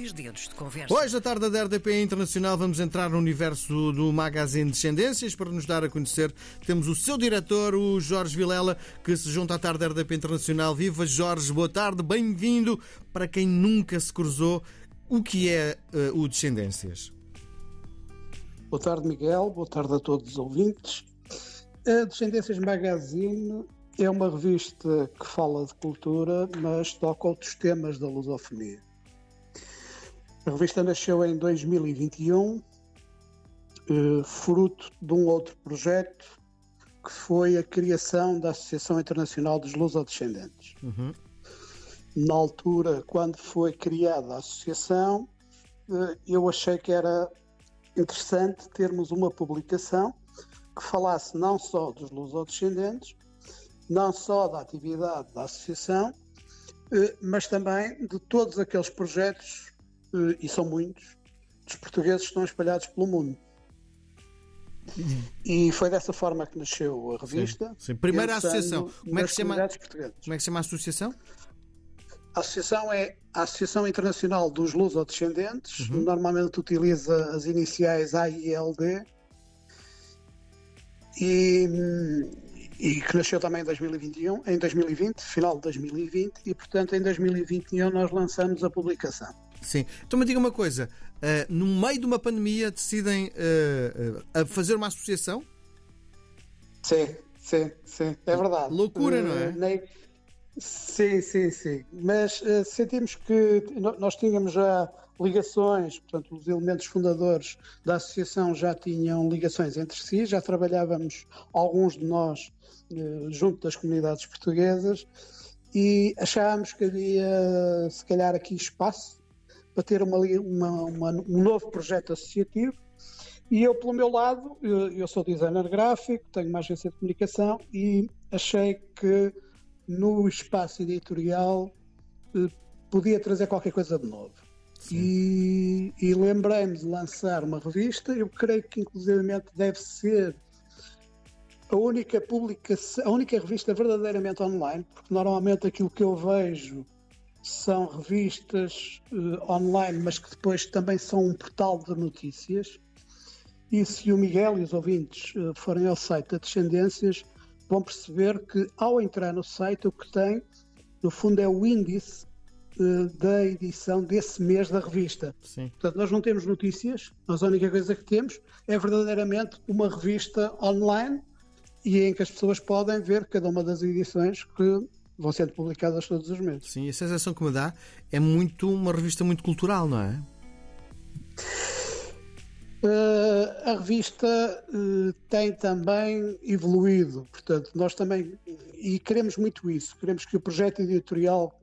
Dois dedos de conversa. Hoje, à tarde da RDP Internacional, vamos entrar no universo do Magazine Descendências. Para nos dar a conhecer, temos o seu diretor, o Jorge Vilela, que se junta à tarde da RDP Internacional. Viva Jorge, boa tarde, bem-vindo. Para quem nunca se cruzou, o que é uh, o Descendências? Boa tarde, Miguel. Boa tarde a todos os ouvintes. A Descendências Magazine é uma revista que fala de cultura, mas toca outros temas da lusofonia. A revista nasceu em 2021, eh, fruto de um outro projeto que foi a criação da Associação Internacional dos Lusodescendentes. Uhum. Na altura, quando foi criada a associação, eh, eu achei que era interessante termos uma publicação que falasse não só dos lusodescendentes, não só da atividade da associação, eh, mas também de todos aqueles projetos, e são muitos, dos portugueses que estão espalhados pelo mundo. Uhum. E foi dessa forma que nasceu a revista. Sim, sim. Primeira associação. Como é, que se chama, como é que se chama a associação? A associação é a Associação Internacional dos Lusodescendentes. Uhum. Normalmente utiliza as iniciais AILD. E, hum, e que nasceu também em 2021, em 2020, final de 2020, e portanto em 2021 nós lançamos a publicação. Sim. Então me diga uma coisa, uh, no meio de uma pandemia decidem uh, uh, fazer uma associação? Sim, sim, sim, é verdade. Loucura, não é? Nem... Sim, sim, sim. Mas sentimos que nós tínhamos já ligações, portanto, os elementos fundadores da associação já tinham ligações entre si, já trabalhávamos, alguns de nós, junto das comunidades portuguesas, e achámos que havia, se calhar, aqui espaço para ter uma, uma, uma, um novo projeto associativo. E eu, pelo meu lado, eu, eu sou designer gráfico, tenho uma agência de comunicação e achei que no espaço editorial eh, podia trazer qualquer coisa de novo. E, e lembrei-me de lançar uma revista, eu creio que inclusivamente deve ser a única publicação, a única revista verdadeiramente online, porque normalmente aquilo que eu vejo são revistas uh, online, mas que depois também são um portal de notícias. E se o Miguel e os ouvintes uh, forem ao site da Descendências, vão perceber que ao entrar no site o que tem, no fundo, é o índice eh, da edição desse mês da revista. Sim. Portanto, nós não temos notícias, nós a única coisa que temos é verdadeiramente uma revista online e em que as pessoas podem ver cada uma das edições que vão sendo publicadas todos os meses. Sim, a sensação que me dá é muito uma revista muito cultural, não é? Uh, a revista uh, tem também evoluído, portanto, nós também, e queremos muito isso, queremos que o projeto editorial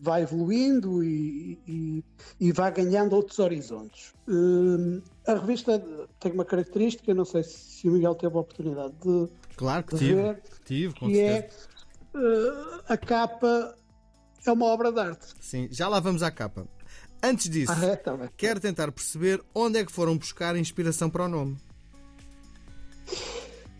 vai evoluindo e, e, e vai ganhando outros horizontes. Uh, a revista tem uma característica, não sei se o Miguel teve a oportunidade de, claro que de tive, ver, tive, que é uh, a capa é uma obra de arte. Sim, já lá vamos à capa. Antes disso, ah, é, tá quero tentar perceber onde é que foram buscar inspiração para o nome.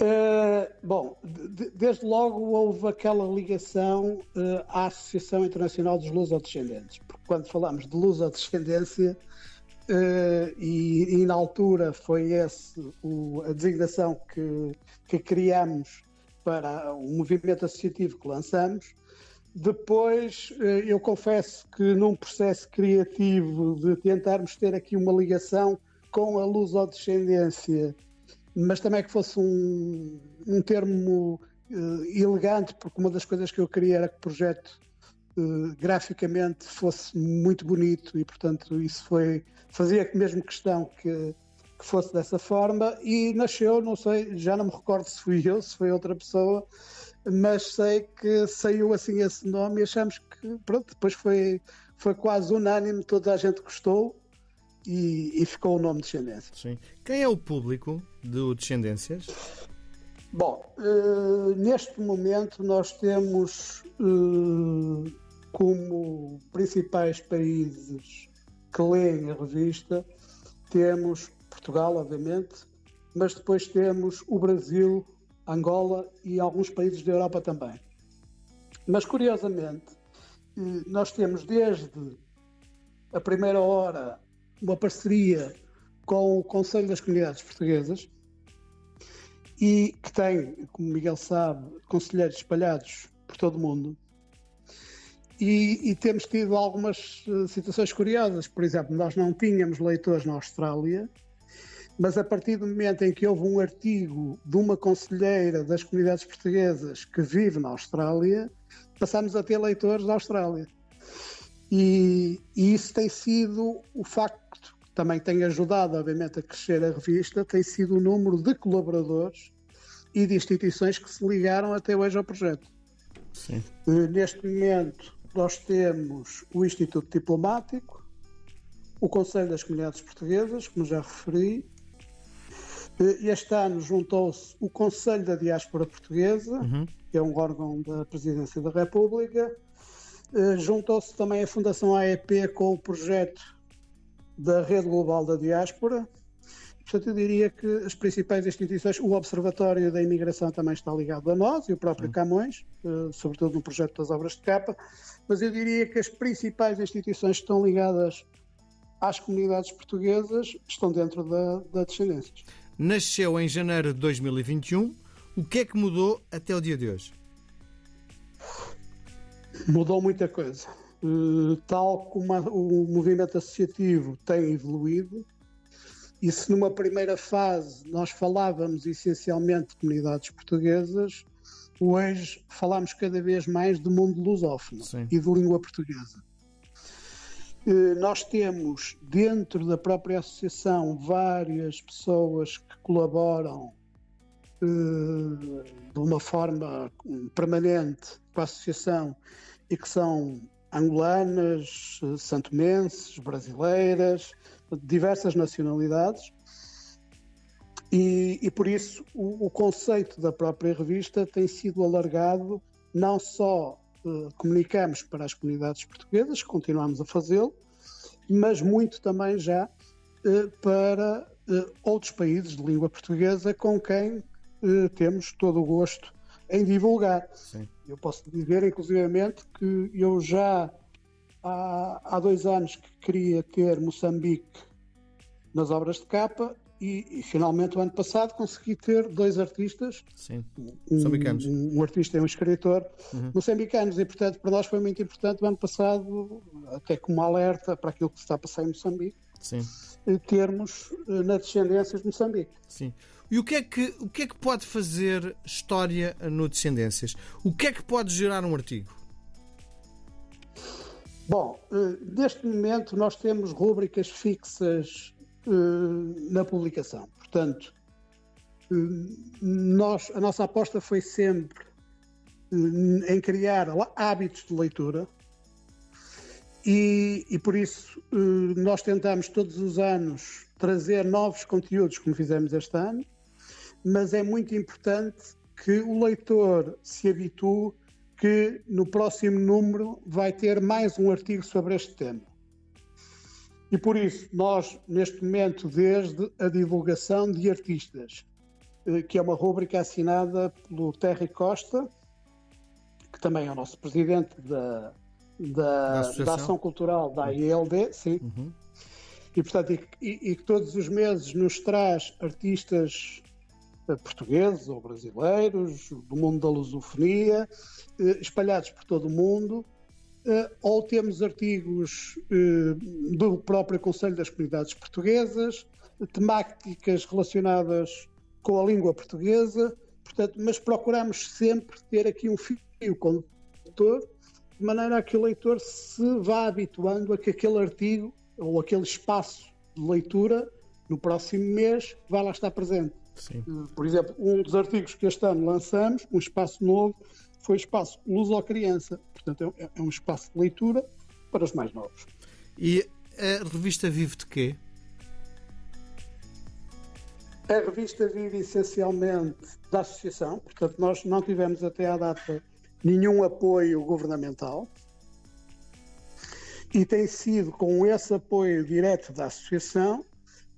Uh, bom, de, desde logo houve aquela ligação uh, à Associação Internacional dos Lusodescendentes, porque quando falamos de lusodescendência, uh, e, e na altura foi essa a designação que, que criamos para o movimento associativo que lançamos, depois, eu confesso que num processo criativo de tentarmos ter aqui uma ligação com a lusodescendência mas também que fosse um, um termo uh, elegante, porque uma das coisas que eu queria era que o projeto uh, graficamente fosse muito bonito e, portanto, isso foi fazia mesmo questão que, que fosse dessa forma e nasceu, não sei, já não me recordo se fui eu, se foi outra pessoa, mas sei que saiu assim esse nome e achamos que, pronto, depois foi, foi quase unânime, toda a gente gostou e, e ficou o nome Descendência. Sim. Quem é o público do Descendências? Bom, uh, neste momento nós temos uh, como principais países que leem a revista, temos Portugal, obviamente, mas depois temos o Brasil, Angola e alguns países da Europa também. Mas curiosamente, uh, nós temos desde a primeira hora, uma parceria com o Conselho das Comunidades Portuguesas e que tem, como Miguel sabe, conselheiros espalhados por todo o mundo. E, e, temos tido algumas uh, situações curiosas. Por exemplo, nós não tínhamos leitores na Austrália, mas a partir do momento em que houve um artigo de uma conselheira das comunidades portuguesas que vive na Austrália, passámos a ter leitores da Austrália. E, e, isso tem sido o facto que também tem ajudado, obviamente, a crescer a revista, tem sido o número de colaboradores e de instituições que se ligaram até hoje ao projeto. Sim. Neste momento, nós temos o Instituto Diplomático, o Conselho das Comunidades Portuguesas, como já referi. Este ano juntou-se o Conselho da Diáspora Portuguesa, uhum. que é um órgão da Presidência da República, eh, juntou-se também a Fundação AEP com o projeto da Rede Global da Diáspora. Portanto, eu diria que as principais instituições, o Observatório da Imigração também está ligado a nós e o próprio Camões, eh, sobretudo no projeto das obras de capa, mas eu diria que as principais instituições que estão ligadas às comunidades portuguesas estão dentro da, da Descendências. Nasceu em janeiro de 2021. O que é que mudou até o dia de hoje? Mudou muita coisa. Uh, tal como o movimento associativo tem evoluído, e se numa primeira fase nós falávamos essencialmente de comunidades portuguesas, hoje falamos cada vez mais do mundo lusófono Sim. e de língua portuguesa. Uh, nós temos dentro da própria associação várias pessoas que colaboram uh, de uma forma permanente com a associação e que são angolanas, santomenses, brasileiras, diversas nacionalidades. E, e por isso o, o, conceito da própria revista tem sido alargado, não só comunicamos para as comunidades portuguesas, continuamos a fazê-lo, mas muito também já uh, para uh, outros países de língua portuguesa com quem temos todo o gosto em divulgar. Sim. Eu posso dizer, inclusivamente, que eu já há, há dois anos que queria ter Moçambique nas obras de capa e, e, finalmente o ano passado consegui ter dois artistas, Sim. Um, um, um, artista e um escritor uhum. moçambicanos e portanto para nós foi muito importante o ano passado, até como alerta para aquilo que se está a passar em Moçambique, Sim. Eh, termos eh, na descendência de Moçambique. Sim. E o que, é que, o que é que pode fazer história no Descendências? O que é que pode gerar um artigo? Bom, eh, neste momento nós temos rúbricas fixas na publicação. Portanto, nós, a nossa aposta foi sempre em criar hábitos de leitura e, e por isso nós tentamos todos os anos trazer novos conteúdos, como fizemos este ano, mas é muito importante que o leitor se habitue que no próximo número vai ter mais um artigo sobre este tema. E por isso, nós, neste momento, desde a divulgação de artistas, eh, que é uma rúbrica assinada pelo Terry Costa, que também é o nosso presidente da, da, da, da Ação Cultural da IELD, sim. Uhum. E, portanto, e, que todos os meses nos traz artistas eh, portugueses ou brasileiros, do mundo da lusofonia, eh, espalhados por todo o mundo, ou temos artigos do próprio Conselho das Comunidades Portuguesas, temáticas relacionadas com a língua portuguesa, portanto, mas procuramos sempre ter aqui um fio condutor, de maneira a que o leitor se vá habituando a que aquele artigo ou aquele espaço de leitura no próximo mês vai lá estar presente. Sim. Eh, por exemplo, um dos artigos que este ano lançamos, um espaço novo, foi o espaço Luz ao Criança. Portanto, é, é um espaço de leitura para os mais novos. E a revista vive de quê? A revista vive essencialmente da associação, portanto, nós não tivemos até à data nenhum apoio governamental. E tem sido com esse apoio direto da associação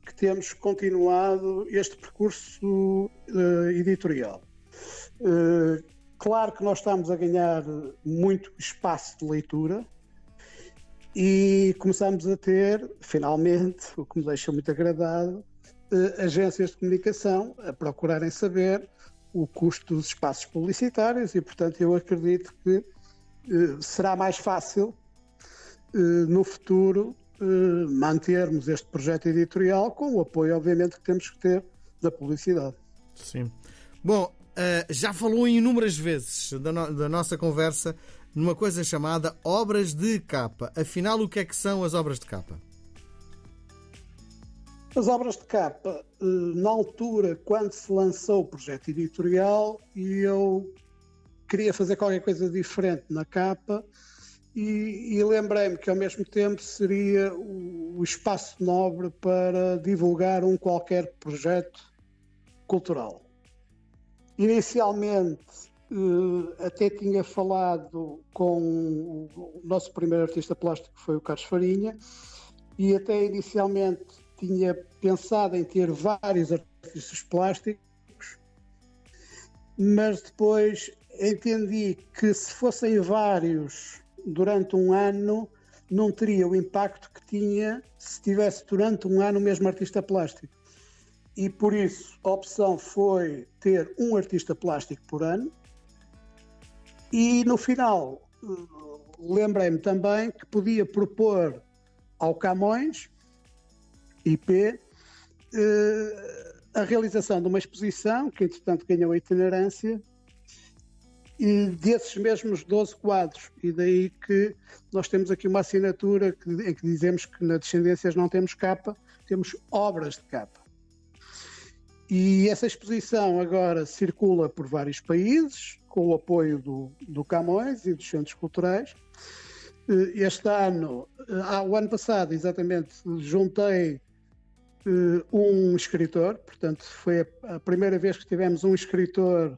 que temos continuado este percurso uh, editorial. Uh, claro que nós estamos a ganhar muito espaço de leitura E começámos a ter, finalmente, o que me deixa muito agradado, eh, agências de comunicação a procurarem saber o custo dos espaços publicitários e, portanto, eu acredito que eh, será mais fácil eh, no futuro mantermos este projeto editorial com o apoio, obviamente, que temos que ter da publicidade. Sim. Bom, já falou inúmeras vezes da, no da nossa conversa numa coisa chamada obras de capa. Afinal, o que é que são as obras de capa? As obras de capa, eh, na altura, quando se lançou o projeto editorial, e eu queria fazer qualquer coisa diferente na capa, e, e lembrei-me que ao mesmo tempo seria o espaço nobre para divulgar um qualquer projeto cultural. Inicialmente, eh, até tinha falado com o nosso primeiro artista plástico, que foi o Carlos Farinha, e até inicialmente tinha pensado em ter vários artistas plásticos, mas depois entendi que se fossem vários durante um ano, não teria o impacto que tinha se tivesse durante um ano o mesmo artista plástico. E por isso a opção foi ter um artista plástico por ano. E no final, lembrei-me também que podia propor ao Camões IP, eh, a realização de uma exposição, que entretanto ganhou a itinerância, e desses mesmos 12 quadros. E daí que nós temos aqui uma assinatura que, em que dizemos que na Descendências não temos capa, temos obras de capa. E essa exposição agora circula por vários países, com o apoio do, do Camões e dos centros culturais. Eh, este ano, ah, o ano passado, exatamente, juntei uh, um escritor, portanto, foi a, primeira vez que tivemos um escritor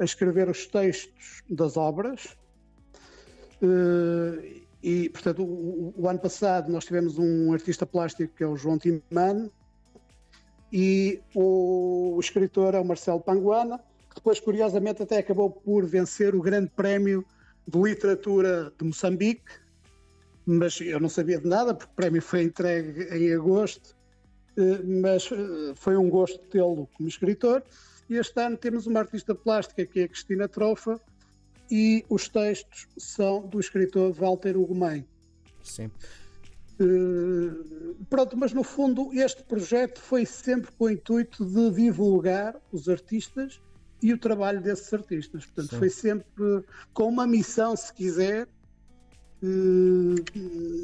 a escrever os textos das obras. E, portanto, o, o, ano passado nós tivemos um artista plástico que é o João Timano e o, escritor é o Marcelo Panguana, que depois, curiosamente, até acabou por vencer o Grande Prémio de Literatura de Moçambique, mas eu não sabia de nada, porque o prémio foi entregue em agosto eh, mas eh, foi um gosto tê-lo como escritor. E este ano temos uma artista plástica que é a Cristina Trofa e os textos são do escritor Walter Ugumem. Sim. Uh, pronto, mas no fundo este projeto foi sempre com o intuito de divulgar os artistas e o trabalho desses artistas. Portanto, Sim. foi sempre com uma missão, se quiser,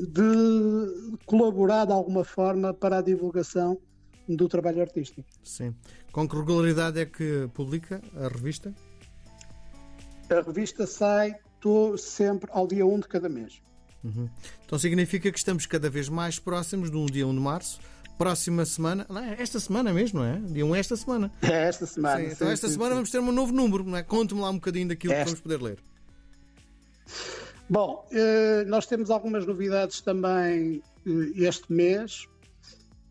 de colaborar de alguma forma para a divulgação do trabalho artístico. Sim. Com que regularidade é que publica a revista? A revista sai sempre ao dia 1 de cada mês. Uhum. Então significa que estamos cada vez mais próximos do dia 1 de março. Próxima semana, não é? esta semana mesmo, não é? Dia 1 é esta semana. É esta semana. Sim, então esta sim, semana sim. vamos ter um novo número, não é? Conte-me lá um bocadinho daquilo esta... que vamos poder ler. Bom, eh, nós temos algumas novidades também eh, este mês.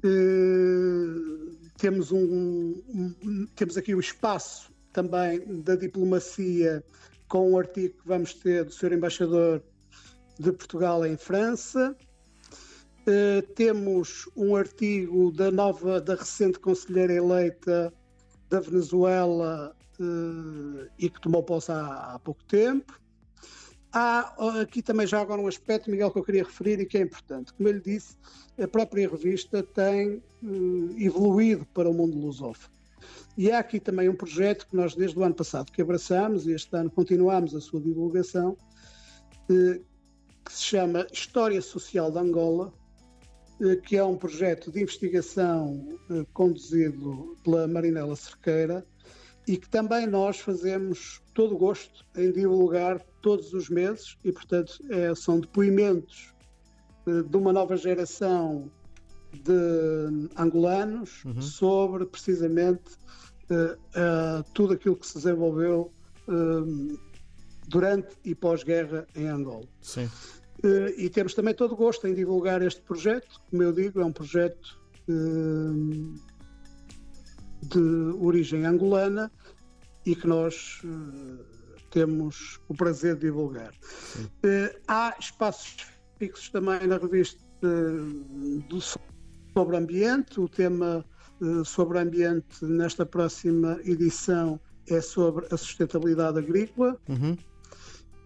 Eh, temos, um, um, temos aqui o espaço também da diplomacia com um artigo que vamos ter do Sr. Embaixador de Portugal em França. Uh, temos um artigo da nova, da recente conselheira eleita da Venezuela uh, e que tomou posse há, há pouco tempo. Há aqui também já agora um aspecto, Miguel, que eu queria referir e que é importante. Como eu lhe disse, a própria revista tem uh, evoluído para o mundo lusófono. E há aqui também um projeto que nós desde o ano passado que abraçamos e este ano continuamos a sua divulgação, que se chama História Social de Angola, uh, que é um projeto de investigação conduzido pela Marinela Cerqueira e que também nós fazemos todo o gosto em divulgar todos os meses e, portanto, é, são depoimentos de, de uma nova geração de angolanos uhum. sobre precisamente uh, uh, tudo aquilo que se desenvolveu uh, durante e pós-guerra em Angola. Sim. e temos também todo o gosto em divulgar este projeto. Como eu digo, é um projeto de origem angolana e que nós uh, temos o prazer de divulgar. Há espaços tópicos também na revista do, sobre ambiente. O tema sobre ambiente nesta próxima edição é sobre a sustentabilidade agrícola. Uhum.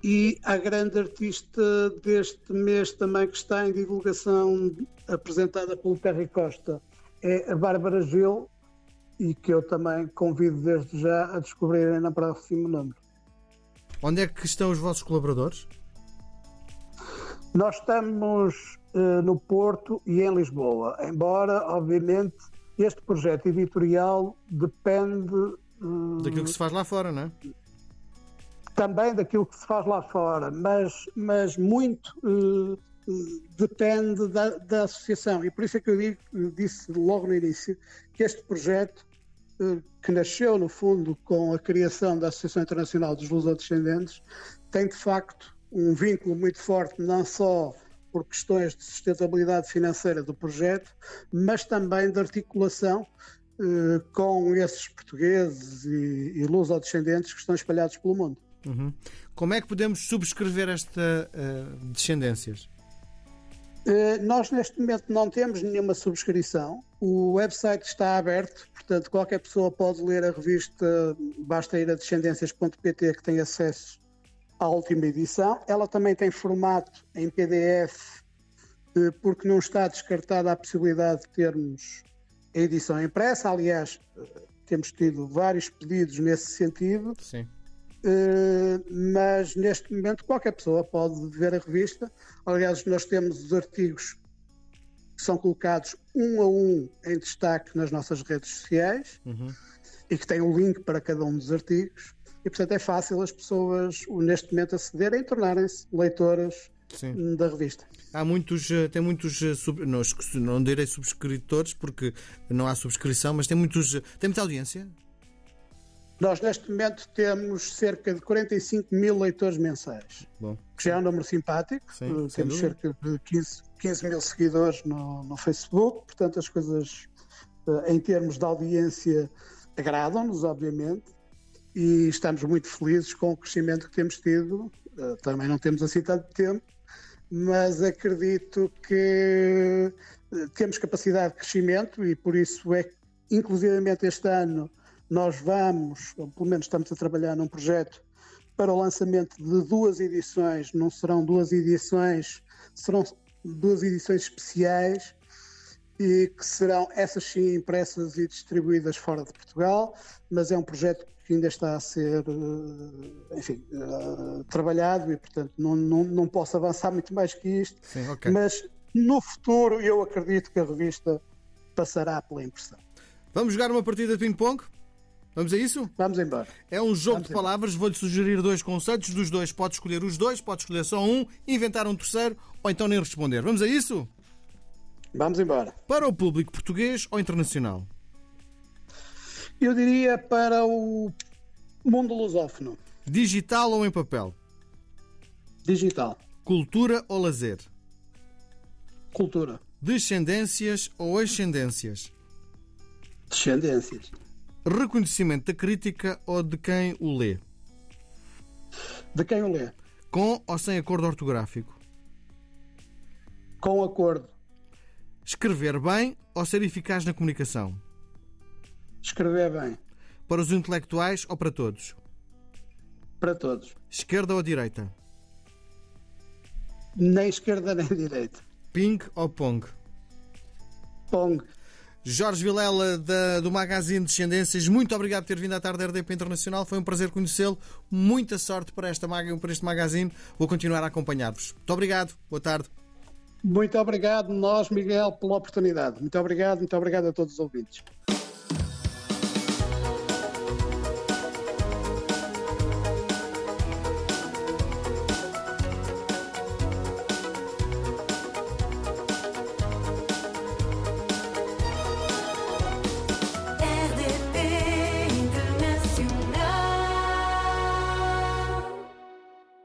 E a grande artista deste mês também que está em divulgação apresentada pelo Terry Costa é a Bárbara Gil e que eu também convido desde já a descobrirem na próximo número. Onde é que estão os vossos colaboradores? Nós estamos uh, no Porto e em Lisboa, embora, obviamente, este projeto editorial depende. Uh, daquilo que se faz lá fora, não é? Também daquilo que se faz lá fora, mas, mas muito uh, depende da, da, associação. E por isso é que eu digo, disse logo no início que este projeto, que nasceu no fundo com a criação da Associação Internacional dos Lusodescendentes, tem de facto um vínculo muito forte, não só por questões de sustentabilidade financeira do projeto, mas também de articulação eh, com esses portugueses e, e lusodescendentes que estão espalhados pelo mundo. Uhum. Como é que podemos subscrever esta uh, descendências? Uh, nós neste momento não temos nenhuma subscrição. O website está aberto, portanto qualquer pessoa pode ler a revista, basta ir a descendências.pt que tem acesso à última edição. Ela também tem formato em PDF, eh, porque não está descartada a possibilidade de termos a edição impressa. Aliás, temos tido vários pedidos nesse sentido. Sim. Uh, mas neste momento qualquer pessoa pode ver a revista. Aliás, nós temos os artigos que são colocados um a um em destaque nas nossas redes sociais uhum. e que têm o um link para cada um dos artigos e, portanto, é fácil as pessoas, neste momento, acederem e tornarem-se leitoras Sim. da revista. Há muitos, eh, tem muitos, eh, não, não direi subscritores, porque não há subscrição, mas tem muitos, eh, tem muita audiência? Nós, neste momento, temos cerca de 45 mil leitores mensais, Bom. que já é um número simpático. Sim, temos cerca de 15, 15 mil seguidores no, no Facebook, portanto, as coisas, em termos de audiência, agradam-nos, obviamente e estamos muito felizes com o crescimento que temos tido. Uh, também não temos assim tanto tempo, mas acredito que temos capacidade de crescimento e por isso é que, inclusivamente este ano, nós vamos, ou pelo menos estamos a trabalhar num projeto para o lançamento de duas edições, não serão duas edições, serão duas edições especiais e que serão essas sim impressas e distribuídas fora de Portugal, mas é um projeto que ainda está a ser, eh, enfim, uh, trabalhado e, portanto, não, não, não posso avançar muito mais que isto. Sim, okay. Mas no futuro eu acredito que a revista passará pela impressão. Vamos jogar uma partida de ping-pong? Vamos a isso? Vamos embora. É um jogo Vamos de palavras. Vou-lhe sugerir dois conceitos. Dos dois, pode escolher os dois, pode escolher só um, inventar um terceiro ou então nem responder. Vamos a isso? Vamos embora. Para o público português ou internacional? Eu diria para o mundo lusófono. Digital ou em papel? Digital. Cultura ou lazer? Cultura. Descendências ou ascendências? Descendências. Reconhecimento da crítica ou de quem o lê? De quem o lê. Com ou sem acordo ortográfico? Com acordo. Escrever bem ou ser eficaz na comunicação? Escrever bem. Para os intelectuais ou para todos? Para todos. Esquerda ou direita? Nem esquerda nem direita. Ping ou Pong? Pong. Jorge Vilela, da, do Magazine Descendências, muito obrigado por ter vindo à tarde da RDP Internacional. Foi um prazer conhecê-lo. Muita sorte para, esta, para este magazine. Vou continuar a acompanhar-vos. Muito obrigado. Boa tarde. Muito obrigado, nós, Miguel, pela oportunidade. Muito obrigado, muito obrigado a todos os ouvintes.